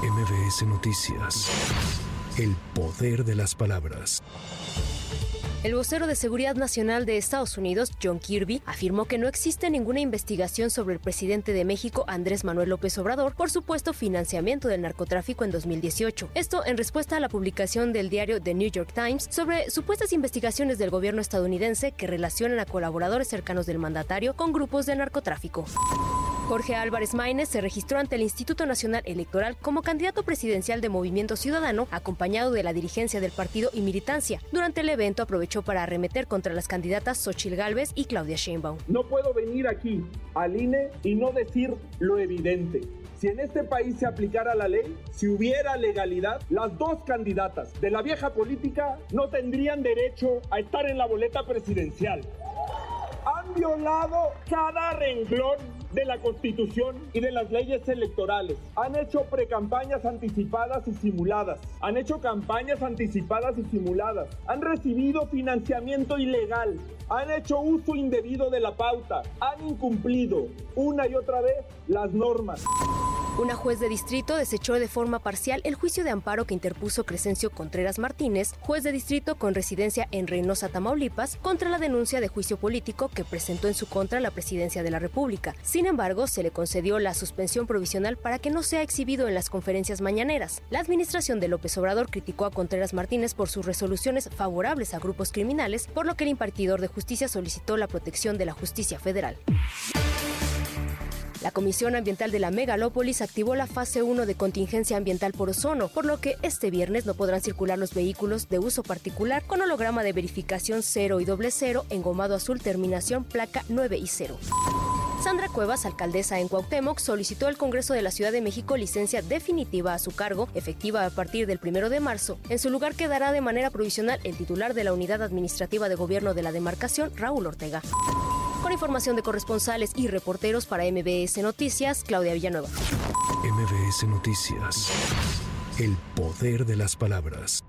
MBS Noticias. El poder de las palabras. El vocero de Seguridad Nacional de Estados Unidos, John Kirby, afirmó que no existe ninguna investigación sobre el presidente de México, Andrés Manuel López Obrador, por supuesto financiamiento del narcotráfico en 2018. Esto en respuesta a la publicación del diario The New York Times sobre supuestas investigaciones del gobierno estadounidense que relacionan a colaboradores cercanos del mandatario con grupos de narcotráfico. Jorge Álvarez Maínez se registró ante el Instituto Nacional Electoral como candidato presidencial de Movimiento Ciudadano, acompañado de la dirigencia del partido y militancia. Durante el evento aprovechó para arremeter contra las candidatas Xochil Gálvez y Claudia Sheinbaum. No puedo venir aquí al INE y no decir lo evidente. Si en este país se aplicara la ley, si hubiera legalidad, las dos candidatas de la vieja política no tendrían derecho a estar en la boleta presidencial. Han violado cada renglón de la Constitución y de las leyes electorales. Han hecho precampañas anticipadas y simuladas. Han hecho campañas anticipadas y simuladas. Han recibido financiamiento ilegal. Han hecho uso indebido de la pauta. Han incumplido una y otra vez las normas. Una juez de distrito desechó de forma parcial el juicio de amparo que interpuso Crescencio Contreras Martínez, juez de distrito con residencia en Reynosa, Tamaulipas, contra la denuncia de juicio político que presentó en su contra la presidencia de la República. Sin embargo, se le concedió la suspensión provisional para que no sea exhibido en las conferencias mañaneras. La administración de López Obrador criticó a Contreras Martínez por sus resoluciones favorables a grupos criminales, por lo que el impartidor de justicia solicitó la protección de la justicia federal. La Comisión Ambiental de la Megalópolis activó la fase 1 de contingencia ambiental por ozono, por lo que este viernes no podrán circular los vehículos de uso particular con holograma de verificación 0 y doble 0, engomado azul, terminación placa 9 y 0. Sandra Cuevas, alcaldesa en Cuauhtémoc, solicitó al Congreso de la Ciudad de México licencia definitiva a su cargo, efectiva a partir del 1 de marzo. En su lugar quedará de manera provisional el titular de la Unidad Administrativa de Gobierno de la Demarcación, Raúl Ortega. Con información de corresponsales y reporteros para MBS Noticias, Claudia Villanueva. MBS Noticias. El poder de las palabras.